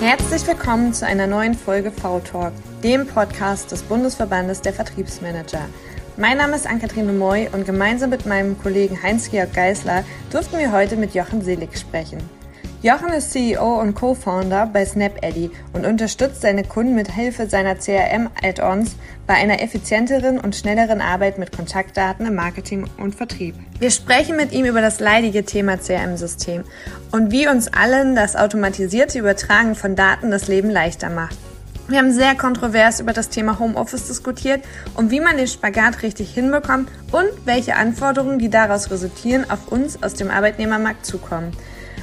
Herzlich willkommen zu einer neuen Folge V-Talk, dem Podcast des Bundesverbandes der Vertriebsmanager. Mein Name ist Ann-Kathrin Moy und gemeinsam mit meinem Kollegen Heinz-Georg Geisler durften wir heute mit Jochen Selig sprechen. Jochen ist CEO und Co-Founder bei SnapAddy und unterstützt seine Kunden mit Hilfe seiner CRM-Add-ons bei einer effizienteren und schnelleren Arbeit mit Kontaktdaten im Marketing und Vertrieb. Wir sprechen mit ihm über das leidige Thema CRM-System und wie uns allen das automatisierte Übertragen von Daten das Leben leichter macht. Wir haben sehr kontrovers über das Thema Homeoffice diskutiert und wie man den Spagat richtig hinbekommt und welche Anforderungen, die daraus resultieren, auf uns aus dem Arbeitnehmermarkt zukommen.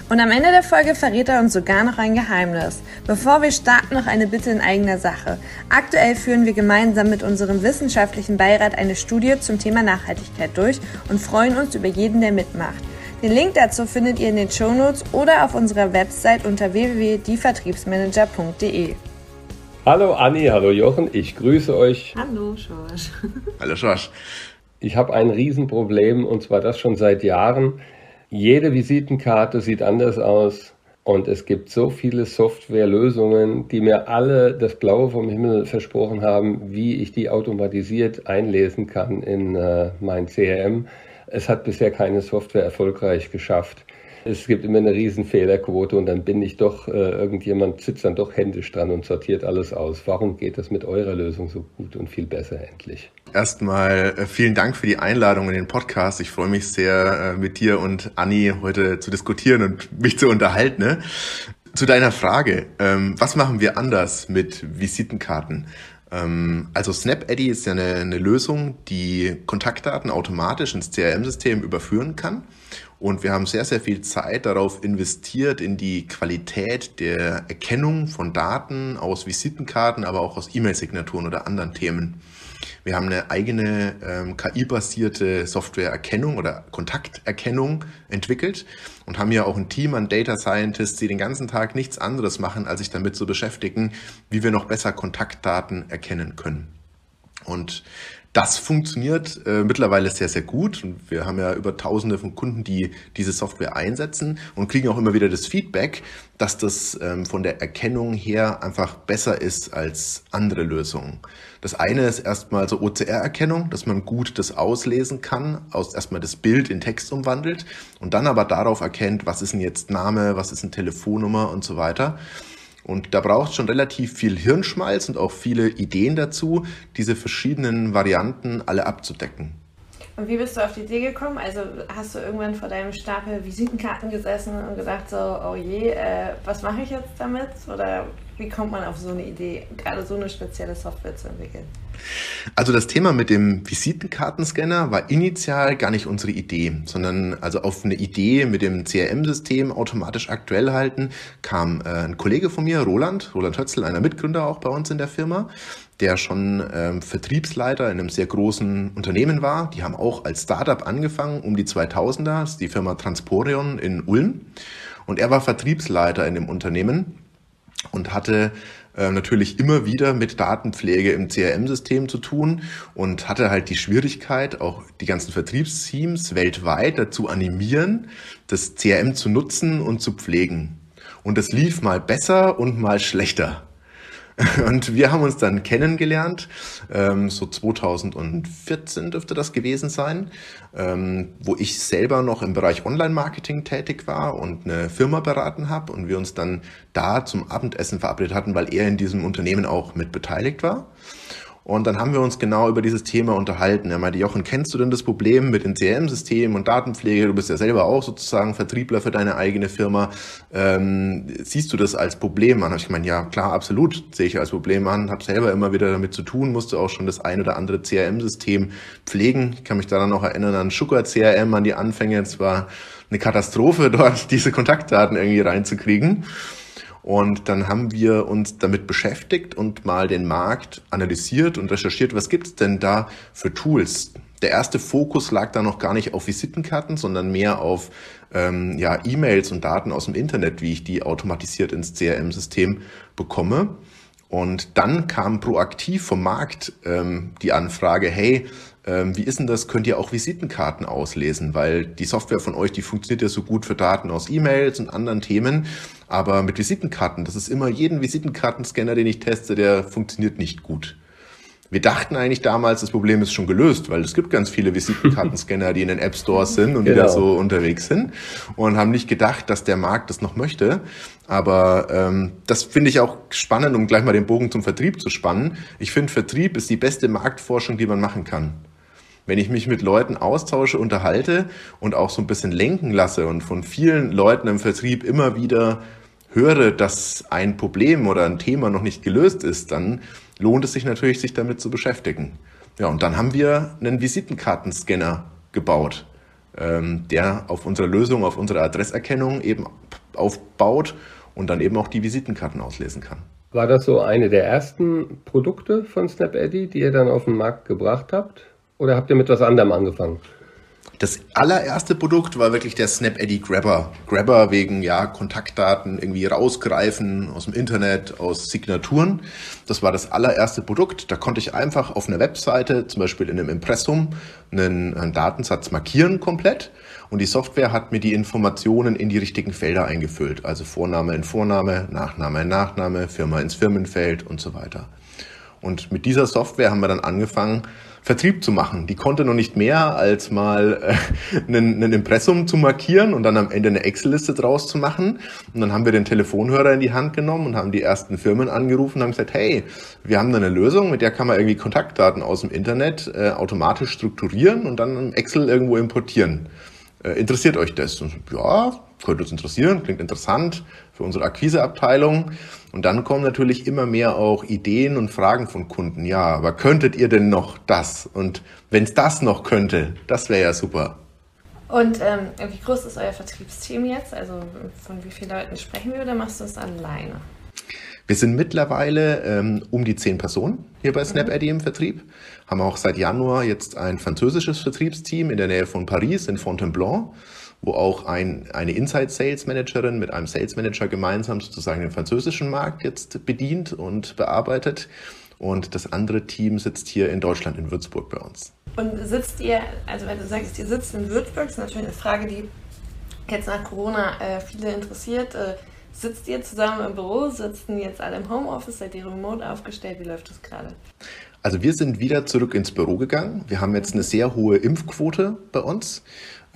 Und am Ende der Folge verrät er uns sogar noch ein Geheimnis. Bevor wir starten, noch eine Bitte in eigener Sache. Aktuell führen wir gemeinsam mit unserem wissenschaftlichen Beirat eine Studie zum Thema Nachhaltigkeit durch und freuen uns über jeden, der mitmacht. Den Link dazu findet ihr in den Shownotes oder auf unserer Website unter www.dievertriebsmanager.de. Hallo Anni, hallo Jochen, ich grüße euch. Hallo Schorsch. Hallo Schorsch. Ich habe ein Riesenproblem und zwar das schon seit Jahren. Jede Visitenkarte sieht anders aus und es gibt so viele Softwarelösungen, die mir alle das Blaue vom Himmel versprochen haben, wie ich die automatisiert einlesen kann in äh, mein CRM. Es hat bisher keine Software erfolgreich geschafft es gibt immer eine riesen Fehlerquote und dann bin ich doch, äh, irgendjemand sitzt dann doch händisch dran und sortiert alles aus. Warum geht das mit eurer Lösung so gut und viel besser endlich? Erstmal äh, vielen Dank für die Einladung in den Podcast. Ich freue mich sehr, äh, mit dir und Anni heute zu diskutieren und mich zu unterhalten. Ne? Zu deiner Frage, ähm, was machen wir anders mit Visitenkarten? Ähm, also SnapAddy ist ja eine, eine Lösung, die Kontaktdaten automatisch ins CRM-System überführen kann. Und wir haben sehr, sehr viel Zeit darauf investiert, in die Qualität der Erkennung von Daten aus Visitenkarten, aber auch aus E-Mail-Signaturen oder anderen Themen. Wir haben eine eigene ähm, KI-basierte Softwareerkennung oder Kontakterkennung entwickelt und haben ja auch ein Team an Data Scientists, die den ganzen Tag nichts anderes machen, als sich damit zu beschäftigen, wie wir noch besser Kontaktdaten erkennen können. Und das funktioniert äh, mittlerweile sehr, sehr gut. Wir haben ja über tausende von Kunden, die diese Software einsetzen und kriegen auch immer wieder das Feedback, dass das ähm, von der Erkennung her einfach besser ist als andere Lösungen. Das eine ist erstmal so OCR-Erkennung, dass man gut das auslesen kann, aus erstmal das Bild in Text umwandelt und dann aber darauf erkennt, was ist denn jetzt Name, was ist eine Telefonnummer und so weiter. Und da braucht es schon relativ viel Hirnschmalz und auch viele Ideen dazu, diese verschiedenen Varianten alle abzudecken. Und wie bist du auf die Idee gekommen? Also hast du irgendwann vor deinem Stapel Visitenkarten gesessen und gesagt so, oh je, äh, was mache ich jetzt damit? Oder wie kommt man auf so eine Idee, gerade so eine spezielle Software zu entwickeln? Also das Thema mit dem Visitenkartenscanner war initial gar nicht unsere Idee, sondern also auf eine Idee mit dem CRM-System automatisch aktuell halten kam äh, ein Kollege von mir, Roland, Roland Hötzl, einer Mitgründer auch bei uns in der Firma, der schon ähm, Vertriebsleiter in einem sehr großen Unternehmen war. Die haben auch als Startup angefangen um die 2000er, das ist die Firma Transporion in Ulm. Und er war Vertriebsleiter in dem Unternehmen und hatte äh, natürlich immer wieder mit Datenpflege im CRM-System zu tun und hatte halt die Schwierigkeit, auch die ganzen Vertriebsteams weltweit dazu animieren, das CRM zu nutzen und zu pflegen. Und das lief mal besser und mal schlechter. Und wir haben uns dann kennengelernt, ähm, so 2014 dürfte das gewesen sein, ähm, wo ich selber noch im Bereich Online-Marketing tätig war und eine Firma beraten habe und wir uns dann da zum Abendessen verabredet hatten, weil er in diesem Unternehmen auch mit beteiligt war. Und dann haben wir uns genau über dieses Thema unterhalten. Er meinte, Jochen, kennst du denn das Problem mit den CRM-Systemen und Datenpflege? Du bist ja selber auch sozusagen Vertriebler für deine eigene Firma. Ähm, siehst du das als Problem an? Hab ich gemeint, ja, klar, absolut sehe ich als Problem an. Habe selber immer wieder damit zu tun, musste auch schon das ein oder andere CRM-System pflegen. Ich kann mich daran noch erinnern an Sugar CRM, an die Anfänge. Es war eine Katastrophe, dort diese Kontaktdaten irgendwie reinzukriegen. Und dann haben wir uns damit beschäftigt und mal den Markt analysiert und recherchiert, was gibt es denn da für Tools. Der erste Fokus lag da noch gar nicht auf Visitenkarten, sondern mehr auf ähm, ja, E-Mails und Daten aus dem Internet, wie ich die automatisiert ins CRM-System bekomme. Und dann kam proaktiv vom Markt ähm, die Anfrage, hey, wie ist denn das? Könnt ihr auch Visitenkarten auslesen? Weil die Software von euch, die funktioniert ja so gut für Daten aus E-Mails und anderen Themen. Aber mit Visitenkarten, das ist immer jeden Visitenkartenscanner, den ich teste, der funktioniert nicht gut. Wir dachten eigentlich damals, das Problem ist schon gelöst, weil es gibt ganz viele Visitenkartenscanner, die in den App Stores sind und genau. die da so unterwegs sind und haben nicht gedacht, dass der Markt das noch möchte. Aber ähm, das finde ich auch spannend, um gleich mal den Bogen zum Vertrieb zu spannen. Ich finde, Vertrieb ist die beste Marktforschung, die man machen kann. Wenn ich mich mit Leuten austausche, unterhalte und auch so ein bisschen lenken lasse und von vielen Leuten im Vertrieb immer wieder höre, dass ein Problem oder ein Thema noch nicht gelöst ist, dann lohnt es sich natürlich, sich damit zu beschäftigen. Ja, und dann haben wir einen Visitenkartenscanner gebaut, ähm, der auf unserer Lösung, auf unserer Adresserkennung eben aufbaut und dann eben auch die Visitenkarten auslesen kann. War das so eine der ersten Produkte von SnapEddy, die ihr dann auf den Markt gebracht habt? Oder habt ihr mit was anderem angefangen? Das allererste Produkt war wirklich der SnapEddy Grabber. Grabber wegen ja Kontaktdaten irgendwie rausgreifen aus dem Internet, aus Signaturen. Das war das allererste Produkt. Da konnte ich einfach auf einer Webseite, zum Beispiel in einem Impressum, einen, einen Datensatz markieren komplett. Und die Software hat mir die Informationen in die richtigen Felder eingefüllt. Also Vorname in Vorname, Nachname in Nachname, Firma ins Firmenfeld und so weiter. Und mit dieser Software haben wir dann angefangen, Vertrieb zu machen. Die konnte noch nicht mehr als mal äh, einen, einen Impressum zu markieren und dann am Ende eine Excel-Liste draus zu machen. Und dann haben wir den Telefonhörer in die Hand genommen und haben die ersten Firmen angerufen und haben gesagt, hey, wir haben da eine Lösung, mit der kann man irgendwie Kontaktdaten aus dem Internet äh, automatisch strukturieren und dann in Excel irgendwo importieren. Äh, interessiert euch das? Und, ja, könnte uns interessieren, klingt interessant für unsere Akquiseabteilung. Und dann kommen natürlich immer mehr auch Ideen und Fragen von Kunden. Ja, aber könntet ihr denn noch das? Und wenn es das noch könnte, das wäre ja super. Und ähm, wie groß ist euer Vertriebsteam jetzt? Also von wie vielen Leuten sprechen wir oder machst du es alleine? Wir sind mittlerweile ähm, um die zehn Personen hier bei SnapEddy im Vertrieb. Haben auch seit Januar jetzt ein französisches Vertriebsteam in der Nähe von Paris in Fontainebleau wo auch ein, eine Inside Sales Managerin mit einem Sales Manager gemeinsam sozusagen den französischen Markt jetzt bedient und bearbeitet. Und das andere Team sitzt hier in Deutschland, in Würzburg bei uns. Und sitzt ihr, also wenn du sagst, ihr sitzt in Würzburg, ist natürlich eine Frage, die jetzt nach Corona äh, viele interessiert. Äh, sitzt ihr zusammen im Büro, sitzen jetzt alle im Homeoffice, seid ihr remote aufgestellt? Wie läuft das gerade? Also wir sind wieder zurück ins Büro gegangen. Wir haben jetzt eine sehr hohe Impfquote bei uns.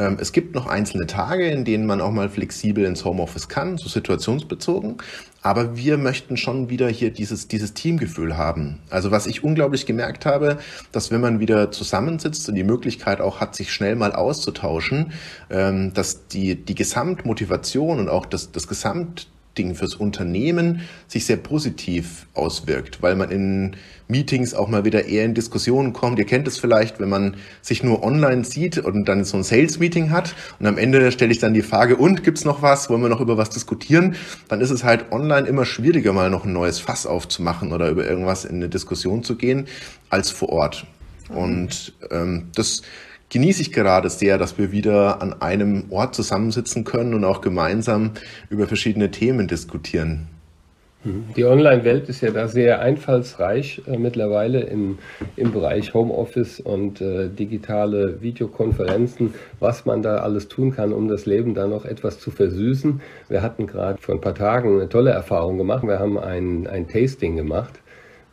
Ähm, es gibt noch einzelne Tage, in denen man auch mal flexibel ins Homeoffice kann, so situationsbezogen. Aber wir möchten schon wieder hier dieses, dieses Teamgefühl haben. Also was ich unglaublich gemerkt habe, dass wenn man wieder zusammensitzt und die Möglichkeit auch hat, sich schnell mal auszutauschen, ähm, dass die, die Gesamtmotivation und auch das, das Gesamt Ding fürs Unternehmen sich sehr positiv auswirkt, weil man in Meetings auch mal wieder eher in Diskussionen kommt. Ihr kennt es vielleicht, wenn man sich nur online sieht und dann so ein Sales-Meeting hat und am Ende stelle ich dann die Frage, und gibt's noch was? Wollen wir noch über was diskutieren? Dann ist es halt online immer schwieriger, mal noch ein neues Fass aufzumachen oder über irgendwas in eine Diskussion zu gehen, als vor Ort. Und ähm, das genieße ich gerade sehr, dass wir wieder an einem Ort zusammensitzen können und auch gemeinsam über verschiedene Themen diskutieren. Mhm. Die Online-Welt ist ja da sehr einfallsreich äh, mittlerweile im, im Bereich Homeoffice und äh, digitale Videokonferenzen, was man da alles tun kann, um das Leben da noch etwas zu versüßen. Wir hatten gerade vor ein paar Tagen eine tolle Erfahrung gemacht. Wir haben ein, ein Tasting gemacht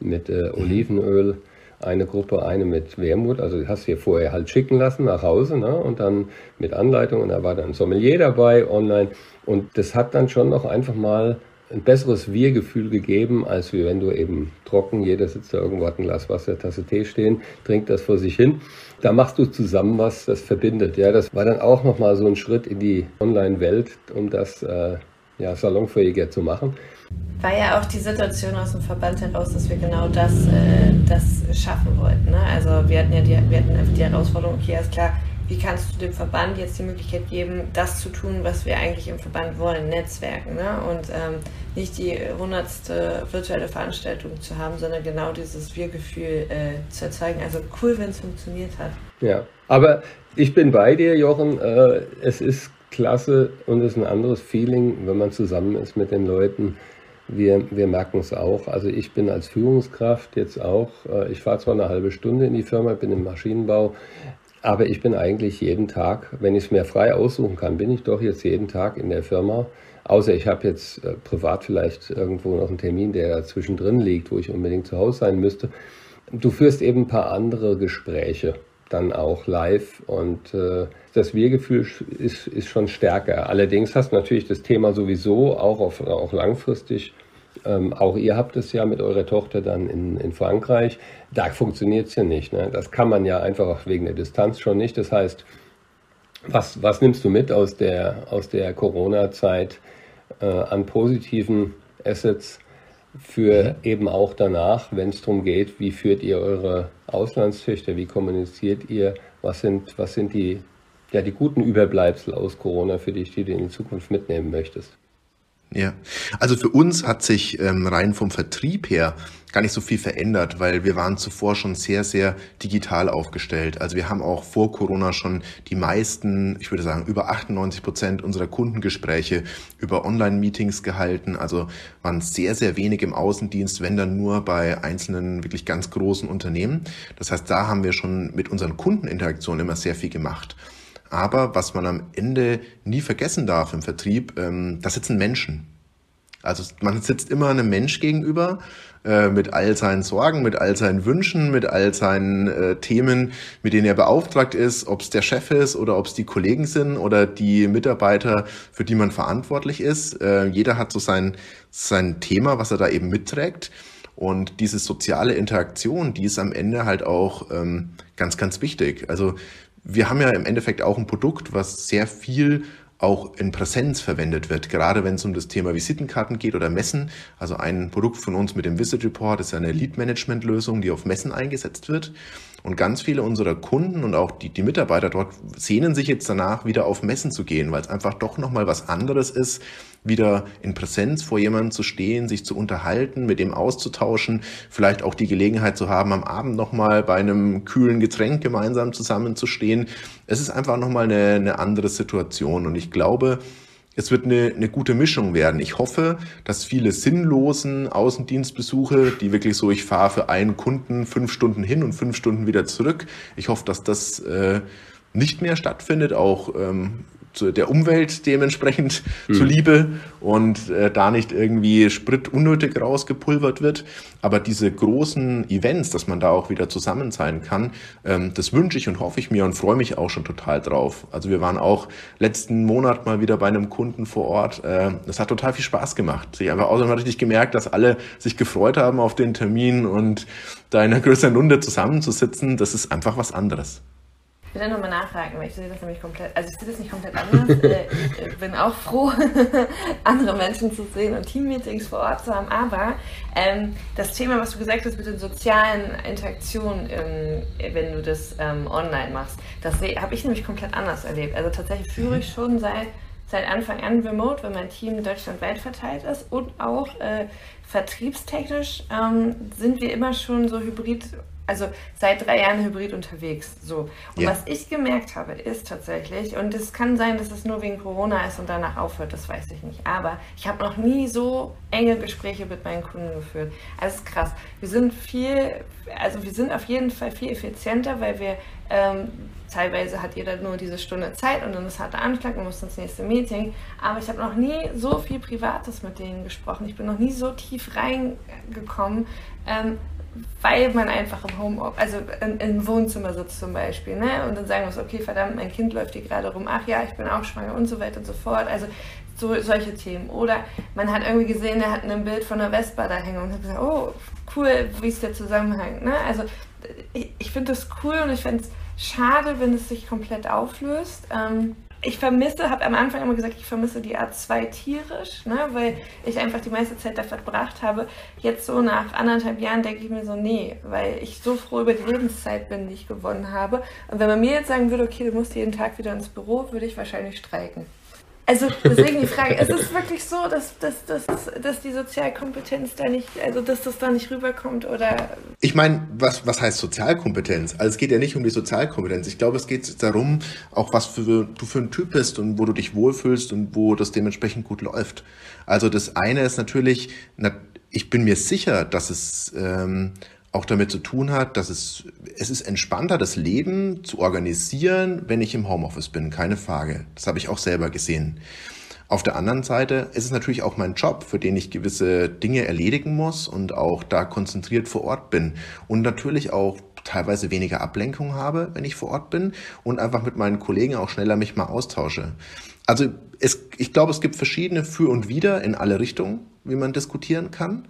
mit äh, Olivenöl eine Gruppe, eine mit Wermut, also hast du hier vorher halt schicken lassen nach Hause ne? und dann mit Anleitung und da war dann ein Sommelier dabei online und das hat dann schon noch einfach mal ein besseres Wir-Gefühl gegeben, als wie wenn du eben trocken, jeder sitzt da irgendwo, hat ein Glas Wasser, Tasse Tee stehen, trinkt das vor sich hin. Da machst du zusammen was, das verbindet. Ja, das war dann auch nochmal so ein Schritt in die Online-Welt, um das äh, ja, salonfähiger zu machen war ja auch die Situation aus dem Verband heraus, dass wir genau das, äh, das schaffen wollten. Ne? Also wir hatten ja die, wir hatten einfach die Herausforderung, okay, ist klar, wie kannst du dem Verband jetzt die Möglichkeit geben, das zu tun, was wir eigentlich im Verband wollen, Netzwerken, ne? und ähm, nicht die hundertste virtuelle Veranstaltung zu haben, sondern genau dieses Wir-Gefühl äh, zu erzeugen. Also cool, wenn es funktioniert hat. Ja, aber ich bin bei dir, Jochen. Äh, es ist klasse und es ist ein anderes Feeling, wenn man zusammen ist mit den Leuten wir, wir merken es auch. Also ich bin als Führungskraft jetzt auch, äh, ich fahre zwar eine halbe Stunde in die Firma, bin im Maschinenbau, aber ich bin eigentlich jeden Tag, wenn ich es mir frei aussuchen kann, bin ich doch jetzt jeden Tag in der Firma. Außer ich habe jetzt äh, privat vielleicht irgendwo noch einen Termin, der zwischendrin liegt, wo ich unbedingt zu Hause sein müsste. Du führst eben ein paar andere Gespräche dann auch live und äh, das Wir-Gefühl ist, ist schon stärker. Allerdings hast du natürlich das Thema sowieso auch, auf, auch langfristig. Ähm, auch ihr habt es ja mit eurer Tochter dann in, in Frankreich. Da funktioniert es ja nicht. Ne? Das kann man ja einfach wegen der Distanz schon nicht. Das heißt, was, was nimmst du mit aus der, aus der Corona-Zeit äh, an positiven Assets? Für eben auch danach, wenn es darum geht, wie führt ihr eure Auslandszüchter, wie kommuniziert ihr, was sind, was sind die, ja, die guten Überbleibsel aus Corona für dich, die du in die Zukunft mitnehmen möchtest? Ja, also für uns hat sich ähm, rein vom Vertrieb her gar nicht so viel verändert, weil wir waren zuvor schon sehr, sehr digital aufgestellt. Also wir haben auch vor Corona schon die meisten, ich würde sagen über 98 Prozent unserer Kundengespräche über Online-Meetings gehalten. Also waren sehr, sehr wenig im Außendienst, wenn dann nur bei einzelnen wirklich ganz großen Unternehmen. Das heißt, da haben wir schon mit unseren Kundeninteraktionen immer sehr viel gemacht. Aber was man am Ende nie vergessen darf im Vertrieb, ähm, da sitzen Menschen. Also man sitzt immer einem Mensch gegenüber äh, mit all seinen Sorgen, mit all seinen Wünschen, mit all seinen äh, Themen, mit denen er beauftragt ist, ob es der Chef ist oder ob es die Kollegen sind oder die Mitarbeiter, für die man verantwortlich ist. Äh, jeder hat so sein, sein Thema, was er da eben mitträgt. Und diese soziale Interaktion, die ist am Ende halt auch ähm, ganz, ganz wichtig. Also wir haben ja im Endeffekt auch ein Produkt, was sehr viel auch in Präsenz verwendet wird, gerade wenn es um das Thema Visitenkarten geht oder Messen. Also ein Produkt von uns mit dem Visit Report ist eine Lead-Management-Lösung, die auf Messen eingesetzt wird. Und ganz viele unserer Kunden und auch die, die Mitarbeiter dort sehnen sich jetzt danach, wieder auf Messen zu gehen, weil es einfach doch nochmal was anderes ist, wieder in Präsenz vor jemandem zu stehen, sich zu unterhalten, mit dem auszutauschen, vielleicht auch die Gelegenheit zu haben, am Abend nochmal bei einem kühlen Getränk gemeinsam zusammenzustehen. Es ist einfach nochmal eine, eine andere Situation und ich glaube, es wird eine, eine gute Mischung werden. Ich hoffe, dass viele sinnlosen Außendienstbesuche, die wirklich so, ich fahre für einen Kunden fünf Stunden hin und fünf Stunden wieder zurück, ich hoffe, dass das äh, nicht mehr stattfindet, auch ähm, der Umwelt dementsprechend mhm. zuliebe und äh, da nicht irgendwie Sprit unnötig rausgepulvert wird. Aber diese großen Events, dass man da auch wieder zusammen sein kann, ähm, das wünsche ich und hoffe ich mir und freue mich auch schon total drauf. Also wir waren auch letzten Monat mal wieder bei einem Kunden vor Ort. Äh, das hat total viel Spaß gemacht. Sich einfach außerdem richtig gemerkt, dass alle sich gefreut haben auf den Termin und da in einer größeren Runde zusammenzusitzen, das ist einfach was anderes. Ich will da nochmal nachhaken, weil ich sehe das nämlich komplett, also ich sehe das nicht komplett anders. Äh, ich bin auch froh, andere Menschen zu sehen und Teammeetings vor Ort zu haben. Aber ähm, das Thema, was du gesagt hast mit den sozialen Interaktionen, ähm, wenn du das ähm, online machst, das habe ich nämlich komplett anders erlebt. Also tatsächlich führe ich schon seit, seit Anfang an remote, wenn mein Team deutschlandweit verteilt ist und auch äh, vertriebstechnisch ähm, sind wir immer schon so hybrid also seit drei Jahren hybrid unterwegs. So. Und ja. was ich gemerkt habe, ist tatsächlich, und es kann sein, dass es nur wegen Corona ist und danach aufhört, das weiß ich nicht. Aber ich habe noch nie so enge Gespräche mit meinen Kunden geführt. Also es ist krass. Wir sind viel, also wir sind auf jeden Fall viel effizienter, weil wir ähm, teilweise hat jeder nur diese Stunde Zeit und dann ist harter Anschlag und muss ins nächste Meeting. Aber ich habe noch nie so viel Privates mit denen gesprochen. Ich bin noch nie so tief reingekommen. Ähm, weil man einfach im Home, also im Wohnzimmer sitzt zum Beispiel, ne? Und dann sagen so, okay, verdammt, mein Kind läuft hier gerade rum, ach ja, ich bin auch schwanger und so weiter und so fort. Also so, solche Themen. Oder man hat irgendwie gesehen, er hat ein Bild von einer Vespa da hängen und hat gesagt, oh, cool, wie ist der Zusammenhang, ne? Also ich, ich finde das cool und ich finde es schade, wenn es sich komplett auflöst. Ähm, ich vermisse, habe am Anfang immer gesagt, ich vermisse die A2 tierisch, ne, weil ich einfach die meiste Zeit da verbracht habe. Jetzt so nach anderthalb Jahren denke ich mir so, nee, weil ich so froh über die Lebenszeit bin, die ich gewonnen habe. Und wenn man mir jetzt sagen würde, okay, du musst jeden Tag wieder ins Büro, würde ich wahrscheinlich streiken. Also deswegen die Frage, ist es wirklich so, dass, dass, dass, dass die Sozialkompetenz da nicht, also dass das da nicht rüberkommt oder? Ich meine, was, was heißt Sozialkompetenz? Also es geht ja nicht um die Sozialkompetenz. Ich glaube, es geht darum, auch was für, du für ein Typ bist und wo du dich wohlfühlst und wo das dementsprechend gut läuft. Also das eine ist natürlich, ich bin mir sicher, dass es ähm, auch damit zu tun hat, dass es, es ist entspannter, das Leben zu organisieren, wenn ich im Homeoffice bin, keine Frage. Das habe ich auch selber gesehen. Auf der anderen Seite ist es natürlich auch mein Job, für den ich gewisse Dinge erledigen muss und auch da konzentriert vor Ort bin und natürlich auch teilweise weniger Ablenkung habe, wenn ich vor Ort bin und einfach mit meinen Kollegen auch schneller mich mal austausche. Also es, ich glaube, es gibt verschiedene Für und Wider in alle Richtungen, wie man diskutieren kann.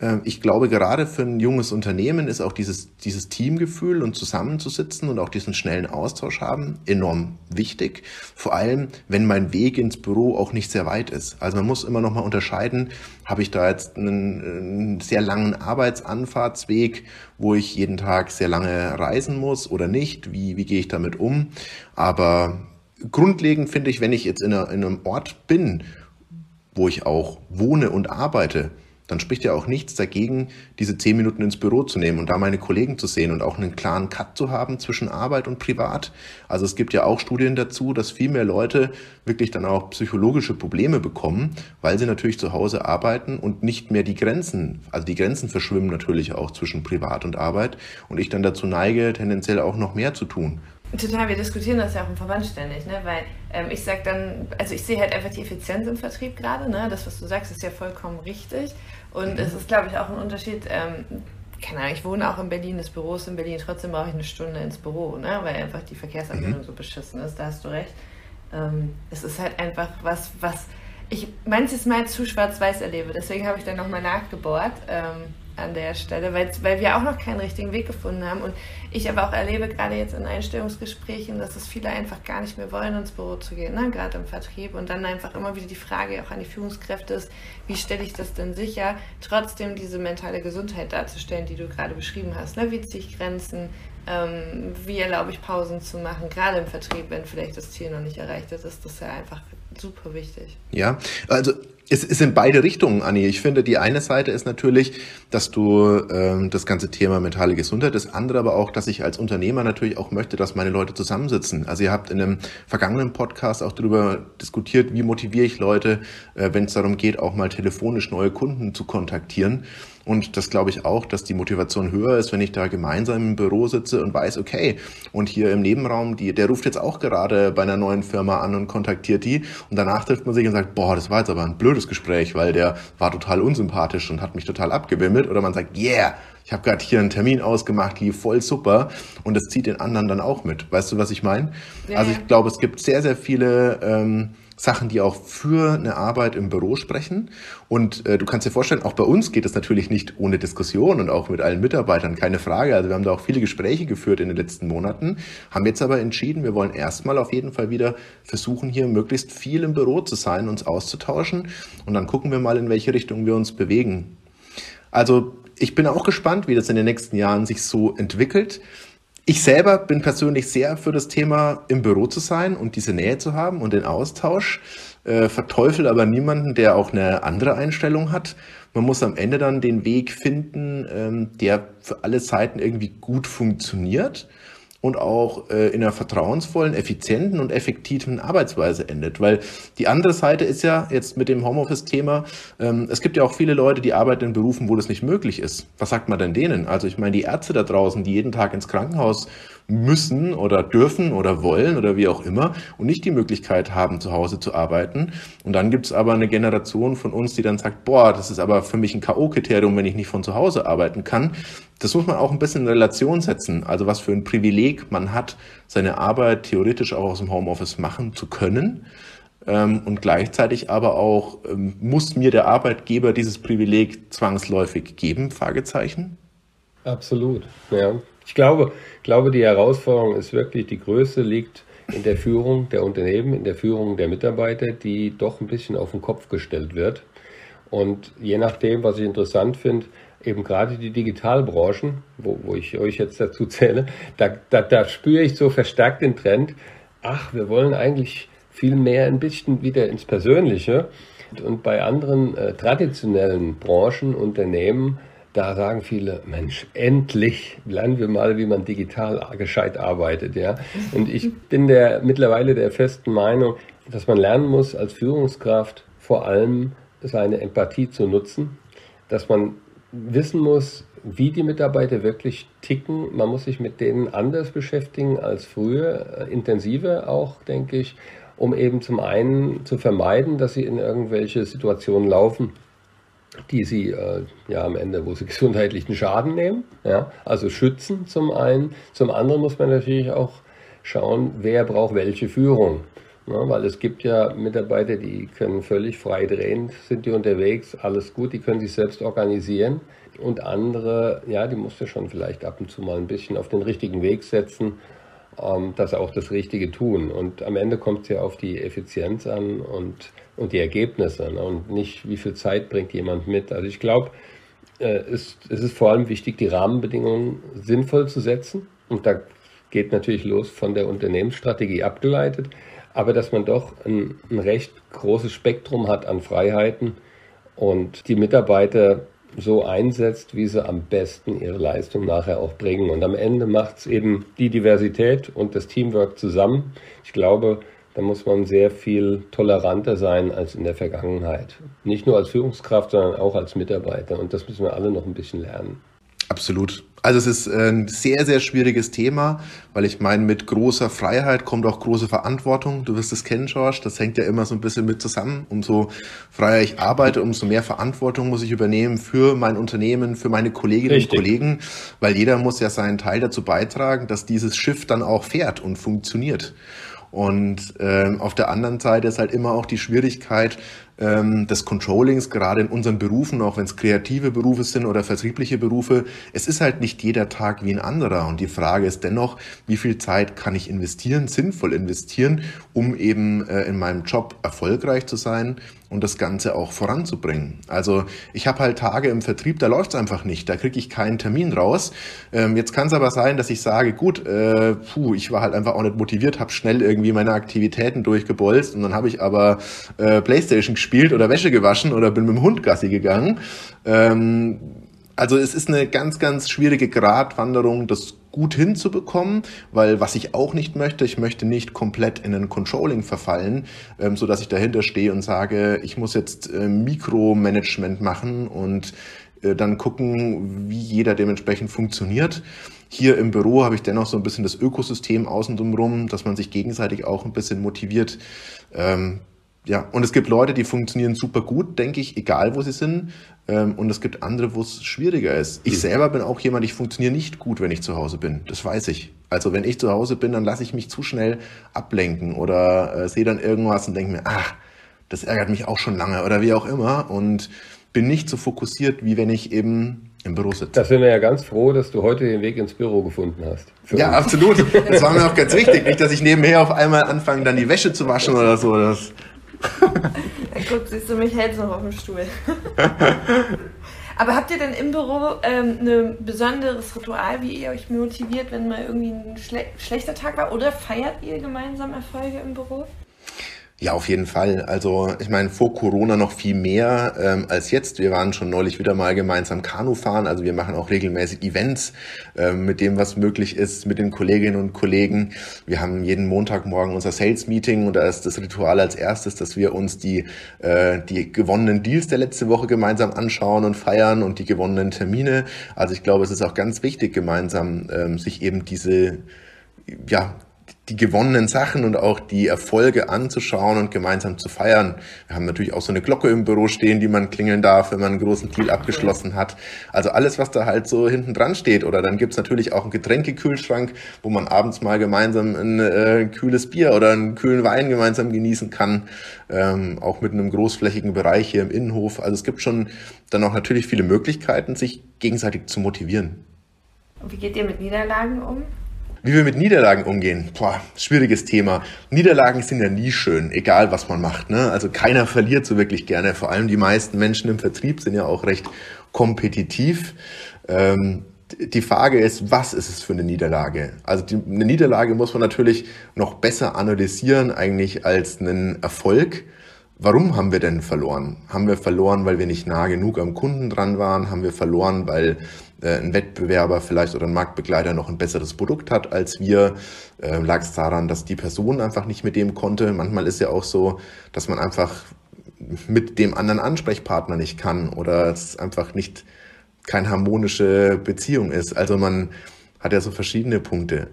Ähm, ich glaube, gerade für ein junges Unternehmen ist auch dieses, dieses Teamgefühl und zusammenzusitzen und auch diesen schnellen Austausch haben enorm wichtig. Vor allem, wenn mein Weg ins Büro auch nicht sehr weit ist. Also man muss immer noch mal unterscheiden, habe ich da jetzt einen, einen sehr langen Arbeitsanfahrtsweg, wo ich jeden Tag sehr lange reisen muss oder nicht? Wie, wie gehe ich damit um? Aber grundlegend finde ich, wenn ich jetzt in, einer, in einem Ort bin, wo ich auch wohne und arbeite, dann spricht ja auch nichts dagegen, diese zehn Minuten ins Büro zu nehmen und da meine Kollegen zu sehen und auch einen klaren Cut zu haben zwischen Arbeit und Privat. Also es gibt ja auch Studien dazu, dass viel mehr Leute wirklich dann auch psychologische Probleme bekommen, weil sie natürlich zu Hause arbeiten und nicht mehr die Grenzen, also die Grenzen verschwimmen natürlich auch zwischen Privat und Arbeit und ich dann dazu neige, tendenziell auch noch mehr zu tun. Total, wir diskutieren das ja auch im Verband ständig, ne? weil ähm, ich sage dann, also ich sehe halt einfach die Effizienz im Vertrieb gerade, ne? das, was du sagst, ist ja vollkommen richtig und es ist, glaube ich, auch ein Unterschied, ähm, keine Ahnung, ich wohne auch in Berlin, das Büro ist in Berlin, trotzdem brauche ich eine Stunde ins Büro, ne? weil einfach die Verkehrsanbindung mhm. so beschissen ist, da hast du recht. Ähm, es ist halt einfach was, was ich manches Mal zu schwarz-weiß erlebe, deswegen habe ich dann nochmal nachgebohrt. Ähm, an der Stelle, weil, weil wir auch noch keinen richtigen Weg gefunden haben. Und ich aber auch erlebe, gerade jetzt in Einstellungsgesprächen, dass es viele einfach gar nicht mehr wollen, ins Büro zu gehen, ne? gerade im Vertrieb. Und dann einfach immer wieder die Frage auch an die Führungskräfte ist, wie stelle ich das denn sicher, trotzdem diese mentale Gesundheit darzustellen, die du gerade beschrieben hast. Ne? Wie ziehe ich Grenzen? Ähm, wie erlaube ich Pausen zu machen, gerade im Vertrieb, wenn vielleicht das Ziel noch nicht erreicht ist, ist das ja einfach super wichtig. Ja, also es ist in beide Richtungen, Anni. Ich finde, die eine Seite ist natürlich, dass du ähm, das ganze Thema mentale Gesundheit, das andere aber auch, dass ich als Unternehmer natürlich auch möchte, dass meine Leute zusammensitzen. Also ihr habt in einem vergangenen Podcast auch darüber diskutiert, wie motiviere ich Leute, äh, wenn es darum geht, auch mal telefonisch neue Kunden zu kontaktieren. Und das glaube ich auch, dass die Motivation höher ist, wenn ich da gemeinsam im Büro sitze und weiß, okay, und hier im Nebenraum, die, der ruft jetzt auch gerade bei einer neuen Firma an und kontaktiert die. Und danach trifft man sich und sagt, boah, das war jetzt aber ein blödes Gespräch, weil der war total unsympathisch und hat mich total abgewimmelt. Oder man sagt, yeah, ich habe gerade hier einen Termin ausgemacht, lief voll super und das zieht den anderen dann auch mit. Weißt du, was ich meine? Ja. Also ich glaube, es gibt sehr, sehr viele ähm, Sachen, die auch für eine Arbeit im Büro sprechen. Und äh, du kannst dir vorstellen, auch bei uns geht es natürlich nicht ohne Diskussion und auch mit allen Mitarbeitern, keine Frage. Also wir haben da auch viele Gespräche geführt in den letzten Monaten, haben jetzt aber entschieden, wir wollen erstmal auf jeden Fall wieder versuchen, hier möglichst viel im Büro zu sein, uns auszutauschen. Und dann gucken wir mal, in welche Richtung wir uns bewegen. Also ich bin auch gespannt, wie das in den nächsten Jahren sich so entwickelt. Ich selber bin persönlich sehr für das Thema im Büro zu sein und diese Nähe zu haben und den Austausch. Äh, verteufel aber niemanden, der auch eine andere Einstellung hat. Man muss am Ende dann den Weg finden, ähm, der für alle Seiten irgendwie gut funktioniert und auch äh, in einer vertrauensvollen, effizienten und effektiven Arbeitsweise endet. Weil die andere Seite ist ja jetzt mit dem Homeoffice-Thema, ähm, es gibt ja auch viele Leute, die arbeiten in Berufen, wo das nicht möglich ist. Was sagt man denn denen? Also ich meine, die Ärzte da draußen, die jeden Tag ins Krankenhaus müssen oder dürfen oder wollen oder wie auch immer und nicht die Möglichkeit haben, zu Hause zu arbeiten. Und dann gibt's aber eine Generation von uns, die dann sagt, boah, das ist aber für mich ein K.O.-Kriterium, wenn ich nicht von zu Hause arbeiten kann. Das muss man auch ein bisschen in Relation setzen. Also was für ein Privileg man hat, seine Arbeit theoretisch auch aus dem Homeoffice machen zu können. Ähm, und gleichzeitig aber auch, ähm, muss mir der Arbeitgeber dieses Privileg zwangsläufig geben? Fragezeichen. Absolut, ja. Ich glaube, glaube, die Herausforderung ist wirklich, die Größe liegt in der Führung der Unternehmen, in der Führung der Mitarbeiter, die doch ein bisschen auf den Kopf gestellt wird. Und je nachdem, was ich interessant finde, eben gerade die Digitalbranchen, wo, wo ich euch jetzt dazu zähle, da, da, da spüre ich so verstärkt den Trend, ach, wir wollen eigentlich viel mehr ein bisschen wieder ins Persönliche. Und bei anderen äh, traditionellen Branchen, Unternehmen, da sagen viele, Mensch, endlich lernen wir mal, wie man digital gescheit arbeitet. Ja? Und ich bin der, mittlerweile der festen Meinung, dass man lernen muss, als Führungskraft vor allem seine Empathie zu nutzen, dass man wissen muss, wie die Mitarbeiter wirklich ticken. Man muss sich mit denen anders beschäftigen als früher, äh, intensiver auch, denke ich, um eben zum einen zu vermeiden, dass sie in irgendwelche Situationen laufen, die sie äh, ja am Ende, wo sie gesundheitlichen Schaden nehmen. Ja? Also schützen zum einen. Zum anderen muss man natürlich auch schauen, wer braucht welche Führung. Ja, weil es gibt ja Mitarbeiter, die können völlig frei drehen, sind die unterwegs, alles gut, die können sich selbst organisieren. Und andere, ja, die musst du schon vielleicht ab und zu mal ein bisschen auf den richtigen Weg setzen, ähm, dass auch das Richtige tun. Und am Ende kommt es ja auf die Effizienz an und, und die Ergebnisse ne? und nicht, wie viel Zeit bringt jemand mit. Also ich glaube, äh, es, es ist vor allem wichtig, die Rahmenbedingungen sinnvoll zu setzen. Und da geht natürlich los von der Unternehmensstrategie abgeleitet aber dass man doch ein, ein recht großes Spektrum hat an Freiheiten und die Mitarbeiter so einsetzt, wie sie am besten ihre Leistung nachher auch bringen. Und am Ende macht es eben die Diversität und das Teamwork zusammen. Ich glaube, da muss man sehr viel toleranter sein als in der Vergangenheit. Nicht nur als Führungskraft, sondern auch als Mitarbeiter. Und das müssen wir alle noch ein bisschen lernen. Absolut. Also es ist äh, ein sehr, sehr schwieriges Thema, weil ich meine, mit großer Freiheit kommt auch große Verantwortung. Du wirst es kennen, George, das hängt ja immer so ein bisschen mit zusammen. Umso freier ich arbeite, umso mehr Verantwortung muss ich übernehmen für mein Unternehmen, für meine Kolleginnen Richtig. und Kollegen, weil jeder muss ja seinen Teil dazu beitragen, dass dieses Schiff dann auch fährt und funktioniert. Und ähm, auf der anderen Seite ist halt immer auch die Schwierigkeit, ähm, des Controllings, gerade in unseren Berufen, auch wenn es kreative Berufe sind oder vertriebliche Berufe, es ist halt nicht jeder Tag wie ein anderer. Und die Frage ist dennoch, wie viel Zeit kann ich investieren, sinnvoll investieren, um eben äh, in meinem Job erfolgreich zu sein und das Ganze auch voranzubringen. Also ich habe halt Tage im Vertrieb, da läuft es einfach nicht, da kriege ich keinen Termin raus. Ähm, jetzt kann es aber sein, dass ich sage, gut, äh, puh, ich war halt einfach auch nicht motiviert, habe schnell irgendwie meine Aktivitäten durchgebolzt und dann habe ich aber äh, Playstation gespielt oder Wäsche gewaschen oder bin mit dem Hund Gassi gegangen. Ähm, also es ist eine ganz, ganz schwierige Gratwanderung, das gut hinzubekommen, weil was ich auch nicht möchte, ich möchte nicht komplett in ein Controlling verfallen, ähm, so dass ich dahinter stehe und sage, ich muss jetzt äh, Mikromanagement machen und äh, dann gucken, wie jeder dementsprechend funktioniert. Hier im Büro habe ich dennoch so ein bisschen das Ökosystem außen drum dass man sich gegenseitig auch ein bisschen motiviert. Ähm, ja, und es gibt Leute, die funktionieren super gut, denke ich, egal wo sie sind. Ähm, und es gibt andere, wo es schwieriger ist. Ich mhm. selber bin auch jemand, ich funktioniere nicht gut, wenn ich zu Hause bin. Das weiß ich. Also wenn ich zu Hause bin, dann lasse ich mich zu schnell ablenken oder äh, sehe dann irgendwas und denke mir, ach, das ärgert mich auch schon lange oder wie auch immer. Und bin nicht so fokussiert, wie wenn ich eben im Büro sitze. Da sind wir ja ganz froh, dass du heute den Weg ins Büro gefunden hast. Ja, uns. absolut. Das war mir auch ganz wichtig. Nicht, dass ich nebenher auf einmal anfange, dann die Wäsche zu waschen oder so. Das Guck, siehst du, mich hältst noch auf dem Stuhl. Aber habt ihr denn im Büro ähm, ein besonderes Ritual, wie ihr euch motiviert, wenn mal irgendwie ein schle schlechter Tag war? Oder feiert ihr gemeinsam Erfolge im Büro? Ja, auf jeden Fall. Also ich meine, vor Corona noch viel mehr ähm, als jetzt. Wir waren schon neulich wieder mal gemeinsam Kanu fahren. Also wir machen auch regelmäßig Events ähm, mit dem, was möglich ist, mit den Kolleginnen und Kollegen. Wir haben jeden Montagmorgen unser Sales-Meeting und da ist das Ritual als erstes, dass wir uns die, äh, die gewonnenen Deals der letzte Woche gemeinsam anschauen und feiern und die gewonnenen Termine. Also ich glaube, es ist auch ganz wichtig, gemeinsam ähm, sich eben diese ja, die gewonnenen Sachen und auch die Erfolge anzuschauen und gemeinsam zu feiern. Wir haben natürlich auch so eine Glocke im Büro stehen, die man klingeln darf, wenn man einen großen Deal abgeschlossen hat. Also alles, was da halt so hinten dran steht. Oder dann gibt's natürlich auch einen Getränkekühlschrank, wo man abends mal gemeinsam ein äh, kühles Bier oder einen kühlen Wein gemeinsam genießen kann. Ähm, auch mit einem großflächigen Bereich hier im Innenhof. Also es gibt schon dann auch natürlich viele Möglichkeiten, sich gegenseitig zu motivieren. Und wie geht ihr mit Niederlagen um? Wie wir mit Niederlagen umgehen, boah, schwieriges Thema. Niederlagen sind ja nie schön, egal was man macht. Ne? Also keiner verliert so wirklich gerne. Vor allem die meisten Menschen im Vertrieb sind ja auch recht kompetitiv. Ähm, die Frage ist, was ist es für eine Niederlage? Also die, eine Niederlage muss man natürlich noch besser analysieren eigentlich als einen Erfolg. Warum haben wir denn verloren? Haben wir verloren, weil wir nicht nah genug am Kunden dran waren? Haben wir verloren, weil ein Wettbewerber vielleicht oder ein Marktbegleiter noch ein besseres Produkt hat als wir? Äh, Lag es daran, dass die Person einfach nicht mit dem konnte? Manchmal ist ja auch so, dass man einfach mit dem anderen Ansprechpartner nicht kann oder es einfach nicht keine harmonische Beziehung ist. Also man hat ja so verschiedene Punkte.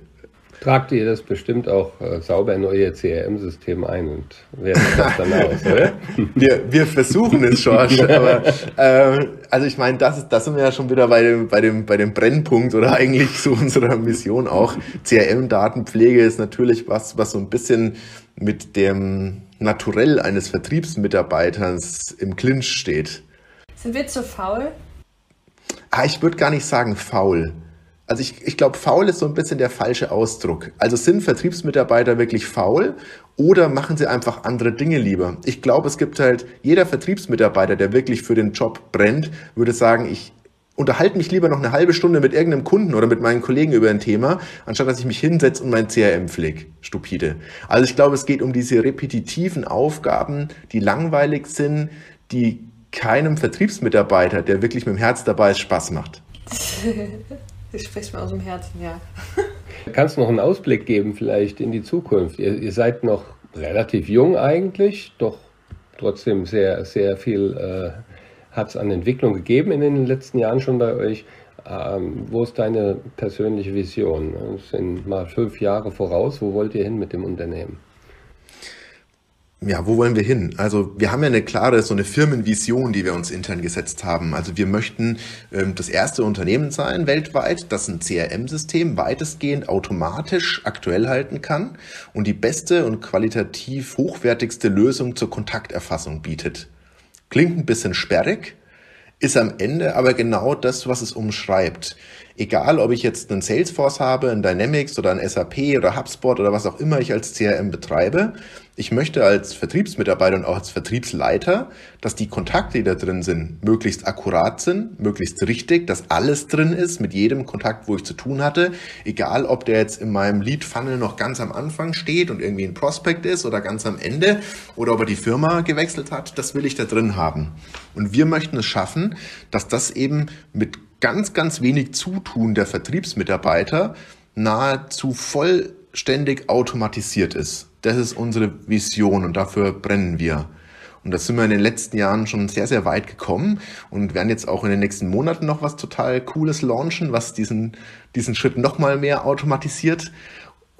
Tragt ihr das bestimmt auch äh, sauber in euer CRM-System ein und wertet das dann aus, oder? wir, wir versuchen es, George. aber äh, also ich meine, das, das sind wir ja schon wieder bei dem, bei, dem, bei dem Brennpunkt oder eigentlich so unserer Mission auch. CRM-Datenpflege ist natürlich was, was so ein bisschen mit dem Naturell eines Vertriebsmitarbeiters im Clinch steht. Sind wir zu faul? Ah, ich würde gar nicht sagen faul. Also ich, ich glaube, faul ist so ein bisschen der falsche Ausdruck. Also sind Vertriebsmitarbeiter wirklich faul oder machen sie einfach andere Dinge lieber? Ich glaube, es gibt halt jeder Vertriebsmitarbeiter, der wirklich für den Job brennt, würde sagen, ich unterhalte mich lieber noch eine halbe Stunde mit irgendeinem Kunden oder mit meinen Kollegen über ein Thema, anstatt dass ich mich hinsetze und mein CRM pflege. Stupide. Also ich glaube, es geht um diese repetitiven Aufgaben, die langweilig sind, die keinem Vertriebsmitarbeiter, der wirklich mit dem Herz dabei ist, Spaß macht. Das spricht mir aus dem Herzen, ja. Kannst du noch einen Ausblick geben vielleicht in die Zukunft? Ihr, ihr seid noch relativ jung eigentlich, doch trotzdem sehr, sehr viel äh, hat es an Entwicklung gegeben in den letzten Jahren schon bei euch. Ähm, wo ist deine persönliche Vision? Das sind mal fünf Jahre voraus. Wo wollt ihr hin mit dem Unternehmen? Ja, wo wollen wir hin? Also wir haben ja eine klare, so eine Firmenvision, die wir uns intern gesetzt haben. Also wir möchten ähm, das erste Unternehmen sein weltweit, das ein CRM-System weitestgehend automatisch aktuell halten kann und die beste und qualitativ hochwertigste Lösung zur Kontakterfassung bietet. Klingt ein bisschen sperrig, ist am Ende aber genau das, was es umschreibt. Egal, ob ich jetzt einen Salesforce habe, ein Dynamics oder ein SAP oder HubSpot oder was auch immer ich als CRM betreibe, ich möchte als Vertriebsmitarbeiter und auch als Vertriebsleiter, dass die Kontakte, die da drin sind, möglichst akkurat sind, möglichst richtig, dass alles drin ist mit jedem Kontakt, wo ich zu tun hatte. Egal, ob der jetzt in meinem Lead-Funnel noch ganz am Anfang steht und irgendwie ein Prospect ist oder ganz am Ende oder ob er die Firma gewechselt hat, das will ich da drin haben. Und wir möchten es schaffen, dass das eben mit ganz, ganz wenig Zutun der Vertriebsmitarbeiter nahezu vollständig automatisiert ist. Das ist unsere Vision und dafür brennen wir. Und da sind wir in den letzten Jahren schon sehr, sehr weit gekommen und werden jetzt auch in den nächsten Monaten noch was total Cooles launchen, was diesen, diesen Schritt nochmal mehr automatisiert.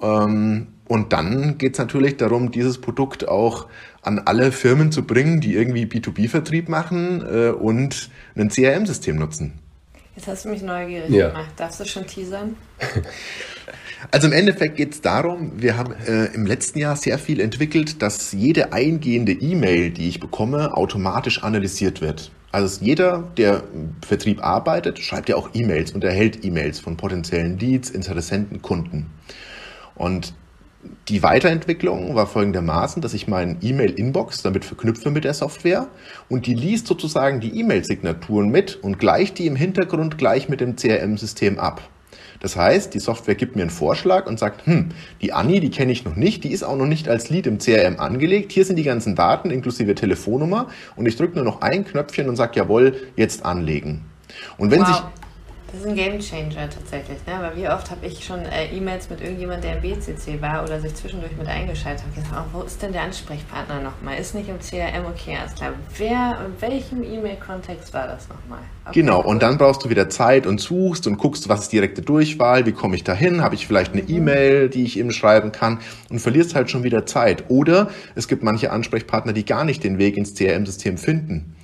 Ähm, und dann geht es natürlich darum, dieses Produkt auch an alle Firmen zu bringen, die irgendwie B2B-Vertrieb machen äh, und ein CRM-System nutzen. Jetzt hast du mich neugierig ja. gemacht. Darfst du schon teasern? Also im Endeffekt geht es darum, wir haben äh, im letzten Jahr sehr viel entwickelt, dass jede eingehende E-Mail, die ich bekomme, automatisch analysiert wird. Also jeder, der im Vertrieb arbeitet, schreibt ja auch E-Mails und erhält E-Mails von potenziellen Leads, Interessenten, Kunden. Und die Weiterentwicklung war folgendermaßen, dass ich meinen E-Mail-Inbox damit verknüpfe mit der Software und die liest sozusagen die E-Mail-Signaturen mit und gleicht die im Hintergrund gleich mit dem CRM-System ab. Das heißt, die Software gibt mir einen Vorschlag und sagt, hm, die Anni, die kenne ich noch nicht, die ist auch noch nicht als Lead im CRM angelegt. Hier sind die ganzen Daten inklusive Telefonnummer und ich drücke nur noch ein Knöpfchen und sage, jawohl, jetzt anlegen. Und wenn wow. sich das ist ein Game Changer tatsächlich, ne? weil wie oft habe ich schon äh, E-Mails mit irgendjemand, der im BCC war oder sich zwischendurch mit eingeschaltet hat, gesagt, oh, wo ist denn der Ansprechpartner nochmal? Ist nicht im CRM, okay, alles klar. Wer, in welchem E-Mail-Kontext war das nochmal? Okay. Genau, und dann brauchst du wieder Zeit und suchst und guckst, was ist direkte Durchwahl, wie komme ich da hin, habe ich vielleicht eine mhm. E-Mail, die ich eben schreiben kann und verlierst halt schon wieder Zeit. Oder es gibt manche Ansprechpartner, die gar nicht den Weg ins CRM-System finden.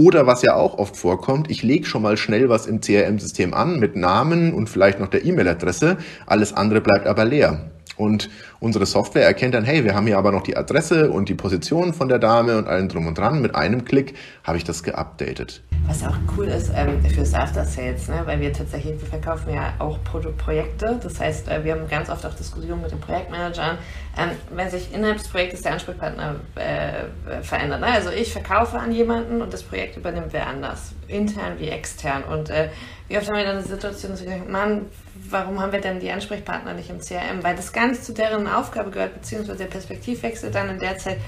Oder was ja auch oft vorkommt, ich lege schon mal schnell was im CRM-System an mit Namen und vielleicht noch der E-Mail-Adresse, alles andere bleibt aber leer. Und unsere Software erkennt dann, hey, wir haben hier aber noch die Adresse und die Position von der Dame und allem drum und dran. Mit einem Klick habe ich das geupdatet. was auch cool ist ähm, fürs After Sales, ne? weil wir tatsächlich, wir verkaufen ja auch Pro Projekte. Das heißt, äh, wir haben ganz oft auch Diskussionen mit den Projektmanagern, ähm, wenn sich innerhalb des Projektes der Ansprechpartner äh, verändert. Ne? Also ich verkaufe an jemanden und das Projekt übernimmt wer anders, intern wie extern. Und äh, wie oft haben wir dann eine Situation, dass wir denken, Mann, warum haben wir denn die Ansprechpartner nicht im CRM? Weil das ganz zu deren Aufgabe gehört, beziehungsweise der Perspektivwechsel dann in der Zeit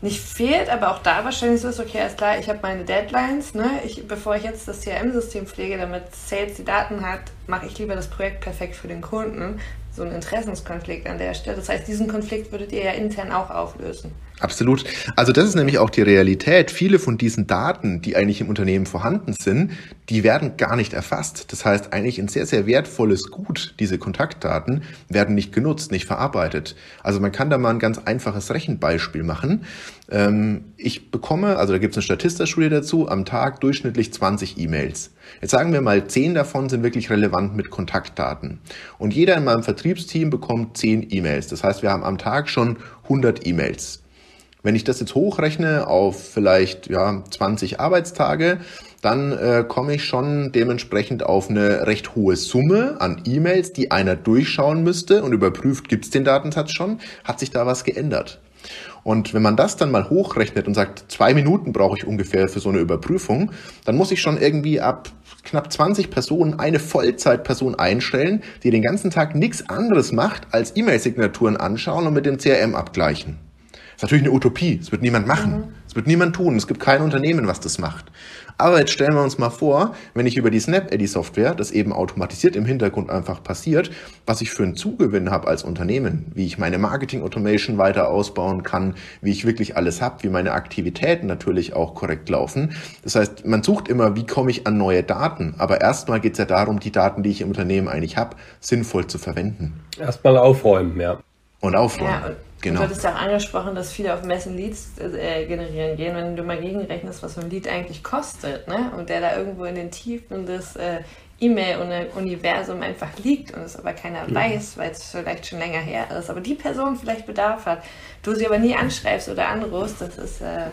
nicht fehlt, aber auch da wahrscheinlich so ist, okay, alles klar, ich habe meine Deadlines, ne? ich, bevor ich jetzt das CRM-System pflege, damit Sales die Daten hat, mache ich lieber das Projekt perfekt für den Kunden. So ein Interessenskonflikt an der Stelle. Das heißt, diesen Konflikt würdet ihr ja intern auch auflösen. Absolut. Also das ist nämlich auch die Realität. Viele von diesen Daten, die eigentlich im Unternehmen vorhanden sind, die werden gar nicht erfasst. Das heißt, eigentlich ein sehr, sehr wertvolles Gut, diese Kontaktdaten, werden nicht genutzt, nicht verarbeitet. Also man kann da mal ein ganz einfaches Rechenbeispiel machen. Ähm, ich bekomme, also da gibt es eine Statista-Studie dazu, am Tag durchschnittlich 20 E-Mails. Jetzt sagen wir mal, 10 davon sind wirklich relevant mit Kontaktdaten. Und jeder in meinem Vertriebsteam bekommt 10 E-Mails. Das heißt, wir haben am Tag schon 100 E-Mails. Wenn ich das jetzt hochrechne auf vielleicht ja, 20 Arbeitstage, dann äh, komme ich schon dementsprechend auf eine recht hohe Summe an E-Mails, die einer durchschauen müsste und überprüft, gibt es den Datensatz schon, hat sich da was geändert. Und wenn man das dann mal hochrechnet und sagt, zwei Minuten brauche ich ungefähr für so eine Überprüfung, dann muss ich schon irgendwie ab knapp 20 Personen eine Vollzeitperson einstellen, die den ganzen Tag nichts anderes macht, als E-Mail-Signaturen anschauen und mit dem CRM abgleichen ist natürlich eine Utopie. Es wird niemand machen. Mhm. Es wird niemand tun. Es gibt kein Unternehmen, was das macht. Aber jetzt stellen wir uns mal vor, wenn ich über die Snap-Eddy-Software, das eben automatisiert im Hintergrund einfach passiert, was ich für einen Zugewinn habe als Unternehmen, wie ich meine Marketing-Automation weiter ausbauen kann, wie ich wirklich alles habe, wie meine Aktivitäten natürlich auch korrekt laufen. Das heißt, man sucht immer, wie komme ich an neue Daten. Aber erstmal geht es ja darum, die Daten, die ich im Unternehmen eigentlich habe, sinnvoll zu verwenden. Erstmal aufräumen, ja. Und aufräumen. Ja, Genau. Du hattest ja auch angesprochen, dass viele auf Messen Leads äh, generieren gehen. Wenn du mal gegenrechnest, was so ein Lead eigentlich kostet, ne? und der da irgendwo in den Tiefen des äh, E-Mail-Universum einfach liegt und es aber keiner ja. weiß, weil es vielleicht schon länger her ist, aber die Person vielleicht Bedarf hat, du sie aber nie anschreibst oder anrufst, das ist... Äh,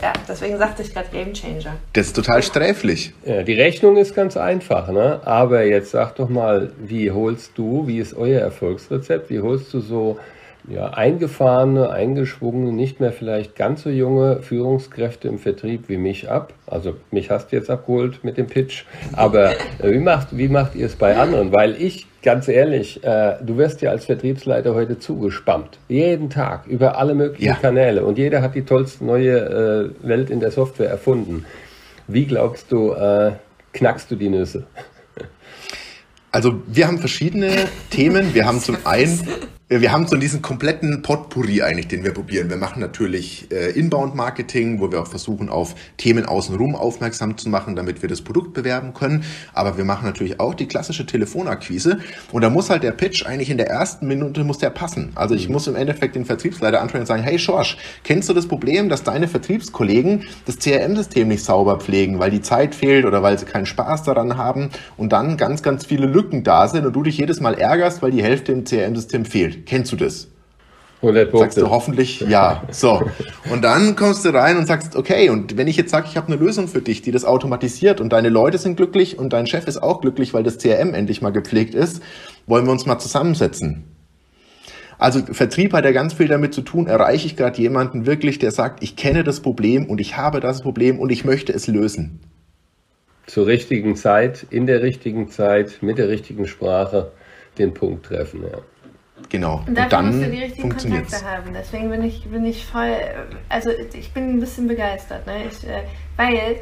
ja, deswegen sagte ich gerade Game Changer. Das ist total sträflich. Ja, die Rechnung ist ganz einfach, ne? Aber jetzt sag doch mal, wie holst du, wie ist euer Erfolgsrezept? Wie holst du so ja, eingefahrene, eingeschwungene, nicht mehr vielleicht ganz so junge Führungskräfte im Vertrieb wie mich ab. Also mich hast du jetzt abgeholt mit dem Pitch. Aber äh, wie, macht, wie macht ihr es bei anderen? Weil ich, ganz ehrlich, äh, du wirst ja als Vertriebsleiter heute zugespammt. Jeden Tag über alle möglichen ja. Kanäle. Und jeder hat die tollste neue äh, Welt in der Software erfunden. Wie glaubst du, äh, knackst du die Nüsse? Also wir haben verschiedene Themen. Wir haben zum einen wir haben so diesen kompletten Potpourri eigentlich, den wir probieren. Wir machen natürlich äh, Inbound-Marketing, wo wir auch versuchen, auf Themen außenrum aufmerksam zu machen, damit wir das Produkt bewerben können. Aber wir machen natürlich auch die klassische Telefonakquise. Und da muss halt der Pitch eigentlich in der ersten Minute muss der passen. Also ich mhm. muss im Endeffekt den Vertriebsleiter ansprechen und sagen, hey Schorsch, kennst du das Problem, dass deine Vertriebskollegen das CRM-System nicht sauber pflegen, weil die Zeit fehlt oder weil sie keinen Spaß daran haben und dann ganz, ganz viele Lücken da sind und du dich jedes Mal ärgerst, weil die Hälfte im CRM-System fehlt. Kennst du das? 100 Punkte. Sagst du hoffentlich ja. So. Und dann kommst du rein und sagst, okay, und wenn ich jetzt sage, ich habe eine Lösung für dich, die das automatisiert und deine Leute sind glücklich und dein Chef ist auch glücklich, weil das CRM endlich mal gepflegt ist, wollen wir uns mal zusammensetzen. Also Vertrieb hat ja ganz viel damit zu tun, erreiche ich gerade jemanden wirklich, der sagt, ich kenne das Problem und ich habe das Problem und ich möchte es lösen. Zur richtigen Zeit, in der richtigen Zeit, mit der richtigen Sprache den Punkt treffen, ja. Genau. Und, und dann musst du die richtigen Kontakte haben. Deswegen bin ich, bin ich voll, also ich bin ein bisschen begeistert, ne? Ich, äh, weil, äh,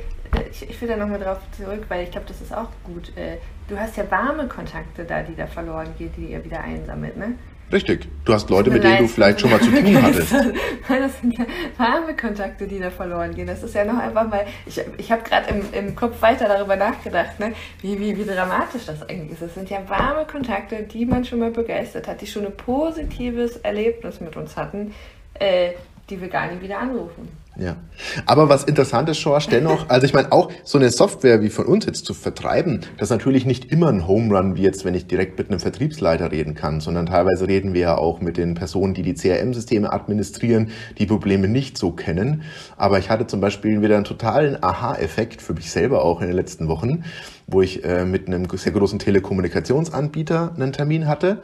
ich, ich will da nochmal drauf zurück, weil ich glaube, das ist auch gut. Äh, du hast ja warme Kontakte da, die da verloren gehen, die ihr wieder einsammelt, ne? Richtig. Du hast Leute, mit denen du vielleicht schon mal zu tun hattest. Das sind ja warme Kontakte, die da verloren gehen. Das ist ja noch einfach mal, ich, ich habe gerade im, im Kopf weiter darüber nachgedacht, ne? wie, wie, wie dramatisch das eigentlich ist. Das sind ja warme Kontakte, die man schon mal begeistert hat, die schon ein positives Erlebnis mit uns hatten, äh, die wir gar nicht wieder anrufen. Ja. Aber was interessant ist, Schorsch, dennoch, also ich meine, auch so eine Software wie von uns jetzt zu vertreiben, das ist natürlich nicht immer ein Home Run, wie jetzt, wenn ich direkt mit einem Vertriebsleiter reden kann, sondern teilweise reden wir ja auch mit den Personen, die die CRM-Systeme administrieren, die Probleme nicht so kennen. Aber ich hatte zum Beispiel wieder einen totalen Aha-Effekt für mich selber auch in den letzten Wochen, wo ich äh, mit einem sehr großen Telekommunikationsanbieter einen Termin hatte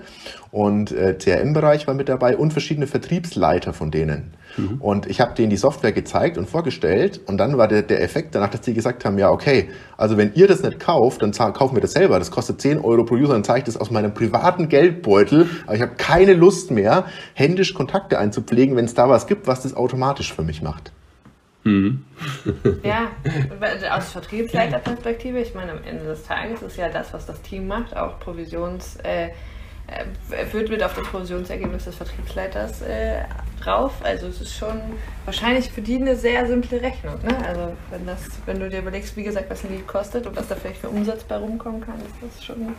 und äh, CRM-Bereich war mit dabei und verschiedene Vertriebsleiter von denen. Mhm. Und ich habe denen die Software gezeigt und vorgestellt und dann war der, der Effekt danach, dass die gesagt haben, ja okay, also wenn ihr das nicht kauft, dann kaufen wir das selber. Das kostet 10 Euro pro User, dann zeige ich das aus meinem privaten Geldbeutel, aber ich habe keine Lust mehr, händisch Kontakte einzupflegen, wenn es da was gibt, was das automatisch für mich macht. Mhm. ja, aus Vertriebsleiterperspektive, ich meine, am Ende des Tages ist ja das, was das Team macht, auch Provisions, äh, äh wird mit auf das Provisionsergebnis des Vertriebsleiters äh, drauf. Also es ist schon wahrscheinlich für die eine sehr simple Rechnung. Ne? Also wenn das, wenn du dir überlegst, wie gesagt, was ein Lied kostet und was da vielleicht für Umsatz bei rumkommen kann, ist das schon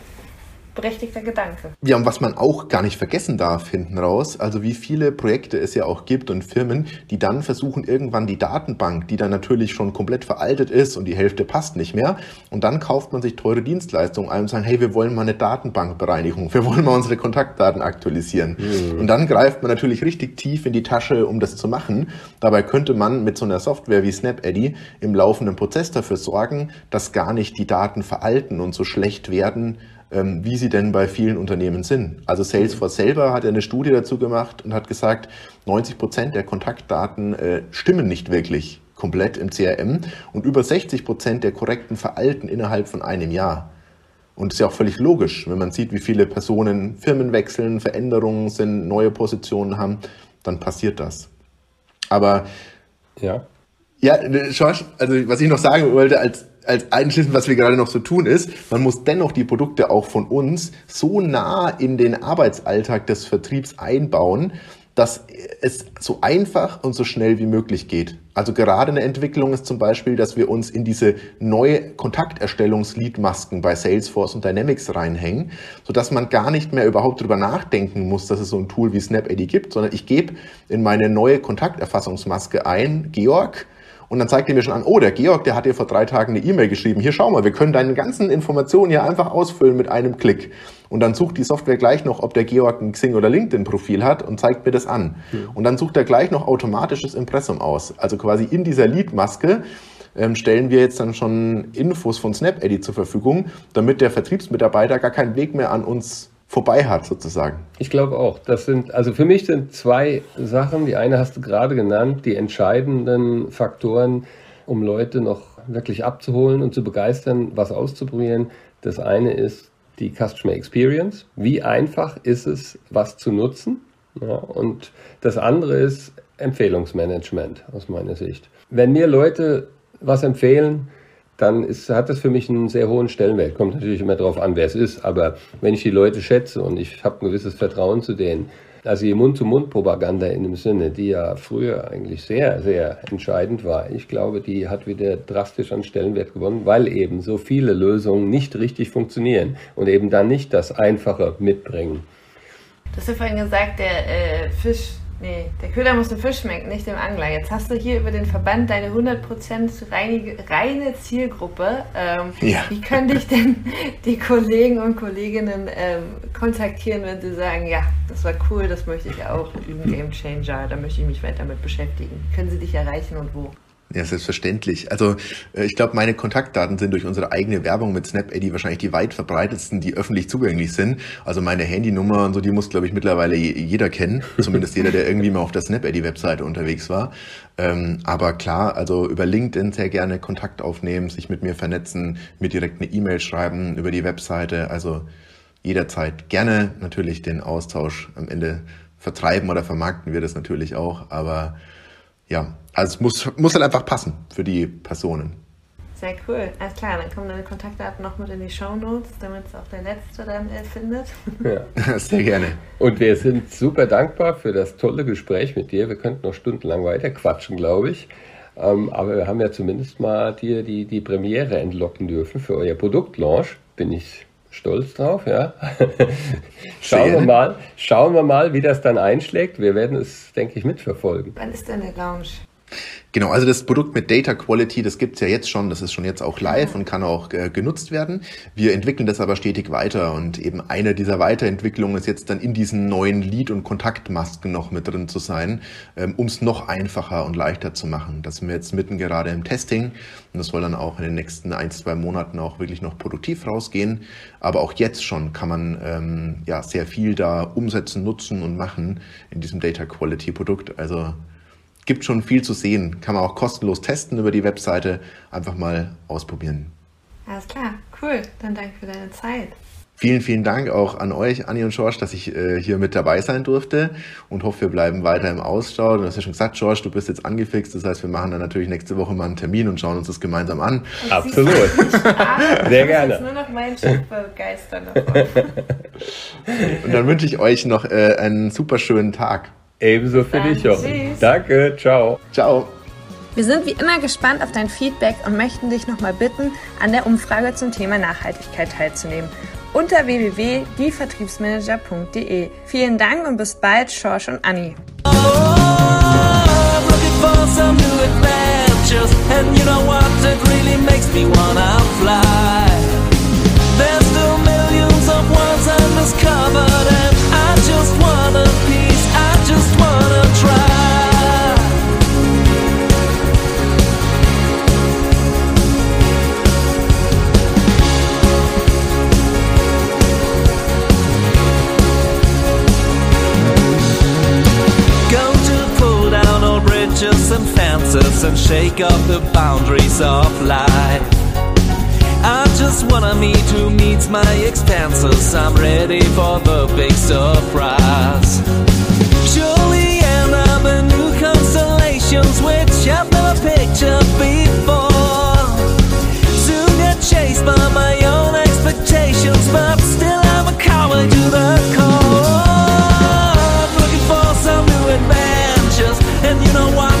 berechtigter Gedanke. Ja, und was man auch gar nicht vergessen darf hinten raus, also wie viele Projekte es ja auch gibt und Firmen, die dann versuchen, irgendwann die Datenbank, die dann natürlich schon komplett veraltet ist und die Hälfte passt nicht mehr, und dann kauft man sich teure Dienstleistungen ein und sagt, hey, wir wollen mal eine Datenbankbereinigung, wir wollen mal unsere Kontaktdaten aktualisieren. Mhm. Und dann greift man natürlich richtig tief in die Tasche, um das zu machen. Dabei könnte man mit so einer Software wie SnapEddy im laufenden Prozess dafür sorgen, dass gar nicht die Daten veralten und so schlecht werden, ähm, wie sie denn bei vielen Unternehmen sind. Also Salesforce selber hat eine Studie dazu gemacht und hat gesagt, 90 Prozent der Kontaktdaten äh, stimmen nicht wirklich komplett im CRM und über 60 Prozent der korrekten veralten innerhalb von einem Jahr. Und ist ja auch völlig logisch, wenn man sieht, wie viele Personen Firmen wechseln, Veränderungen sind, neue Positionen haben, dann passiert das. Aber ja, ja, George, also was ich noch sagen wollte, als als einschließend, was wir gerade noch so tun, ist, man muss dennoch die Produkte auch von uns so nah in den Arbeitsalltag des Vertriebs einbauen, dass es so einfach und so schnell wie möglich geht. Also gerade eine Entwicklung ist zum Beispiel, dass wir uns in diese neue Kontakterstellungsliedmasken bei Salesforce und Dynamics reinhängen, sodass man gar nicht mehr überhaupt drüber nachdenken muss, dass es so ein Tool wie SnapAD gibt, sondern ich gebe in meine neue Kontakterfassungsmaske ein, Georg, und dann zeigt er mir schon an, oh, der Georg, der hat dir vor drei Tagen eine E-Mail geschrieben. Hier, schau mal, wir können deine ganzen Informationen hier einfach ausfüllen mit einem Klick. Und dann sucht die Software gleich noch, ob der Georg ein Xing- oder LinkedIn-Profil hat und zeigt mir das an. Mhm. Und dann sucht er gleich noch automatisches Impressum aus. Also quasi in dieser Lead-Maske ähm, stellen wir jetzt dann schon Infos von SnapEdit zur Verfügung, damit der Vertriebsmitarbeiter gar keinen Weg mehr an uns vorbei hat, sozusagen. Ich glaube auch. Das sind, also für mich sind zwei Sachen. Die eine hast du gerade genannt, die entscheidenden Faktoren, um Leute noch wirklich abzuholen und zu begeistern, was auszuprobieren. Das eine ist die Customer Experience. Wie einfach ist es, was zu nutzen? Ja, und das andere ist Empfehlungsmanagement aus meiner Sicht. Wenn mir Leute was empfehlen, dann ist, hat das für mich einen sehr hohen Stellenwert. Kommt natürlich immer darauf an, wer es ist, aber wenn ich die Leute schätze und ich habe ein gewisses Vertrauen zu denen, also die Mund-zu-Mund-Propaganda in dem Sinne, die ja früher eigentlich sehr, sehr entscheidend war, ich glaube, die hat wieder drastisch an Stellenwert gewonnen, weil eben so viele Lösungen nicht richtig funktionieren und eben dann nicht das Einfache mitbringen. Du hast ja vorhin gesagt, der äh, Fisch Nee, der Köder muss dem Fisch schmecken, nicht dem Angler. Jetzt hast du hier über den Verband deine 100% reinige, reine Zielgruppe. Ähm, ja. Wie können dich denn die Kollegen und Kolleginnen ähm, kontaktieren, wenn sie sagen, ja, das war cool, das möchte ich auch, ein Game Changer, da möchte ich mich weiter damit beschäftigen. Können sie dich erreichen und wo? Ja, selbstverständlich. Also äh, ich glaube, meine Kontaktdaten sind durch unsere eigene Werbung mit SnapEddy wahrscheinlich die weit verbreitetsten, die öffentlich zugänglich sind. Also meine Handynummer und so, die muss, glaube ich, mittlerweile jeder kennen. Zumindest jeder, der irgendwie mal auf der SnapEddy-Webseite unterwegs war. Ähm, aber klar, also über LinkedIn sehr gerne Kontakt aufnehmen, sich mit mir vernetzen, mir direkt eine E-Mail schreiben über die Webseite. Also jederzeit gerne natürlich den Austausch am Ende vertreiben oder vermarkten wir das natürlich auch. Aber ja, also es muss, muss halt einfach passen für die Personen. Sehr cool. Alles klar, dann kommen deine Kontaktdaten noch mit in die Show Notes, damit es auch der Letzte dann äh, findet. Ja, sehr gerne. Und wir sind super dankbar für das tolle Gespräch mit dir. Wir könnten noch stundenlang weiter quatschen, glaube ich. Ähm, aber wir haben ja zumindest mal dir die, die Premiere entlocken dürfen für euer Produktlaunch. Bin ich stolz drauf, ja. schauen wir mal, schauen wir mal, wie das dann einschlägt. Wir werden es, denke ich, mitverfolgen. Wann ist denn der Launch? Genau, also das Produkt mit Data Quality, das gibt's ja jetzt schon, das ist schon jetzt auch live und kann auch äh, genutzt werden. Wir entwickeln das aber stetig weiter und eben eine dieser Weiterentwicklungen ist jetzt dann in diesen neuen Lead- und Kontaktmasken noch mit drin zu sein, ähm, um es noch einfacher und leichter zu machen. Das sind wir jetzt mitten gerade im Testing und das soll dann auch in den nächsten ein, zwei Monaten auch wirklich noch produktiv rausgehen. Aber auch jetzt schon kann man ähm, ja sehr viel da umsetzen, nutzen und machen in diesem Data Quality Produkt. Also gibt schon viel zu sehen. Kann man auch kostenlos testen über die Webseite. Einfach mal ausprobieren. Alles klar, cool. Dann danke für deine Zeit. Vielen, vielen Dank auch an euch, Anni und George, dass ich äh, hier mit dabei sein durfte und hoffe, wir bleiben weiter im Austausch. Du hast ja schon gesagt, George, du bist jetzt angefixt. Das heißt, wir machen dann natürlich nächste Woche mal einen Termin und schauen uns das gemeinsam an. Absolut. Sehr gerne. Jetzt nur noch mein Schiff begeistern und dann wünsche ich euch noch äh, einen super schönen Tag. Ebenso für Dann dich auch. Danke, ciao. Ciao. Wir sind wie immer gespannt auf dein Feedback und möchten dich nochmal bitten, an der Umfrage zum Thema Nachhaltigkeit teilzunehmen. Unter www.dievertriebsmanager.de. Vielen Dank und bis bald, Schorsch und Anni. Oh, There's and fences and shake up the boundaries of life. I just wanna meet who meets my expenses. I'm ready for the big surprise. Surely emotions which I've never pictured before. Soon get chased by my own expectations, but still I'm a coward to the core. Looking for some new adventures, and you know what?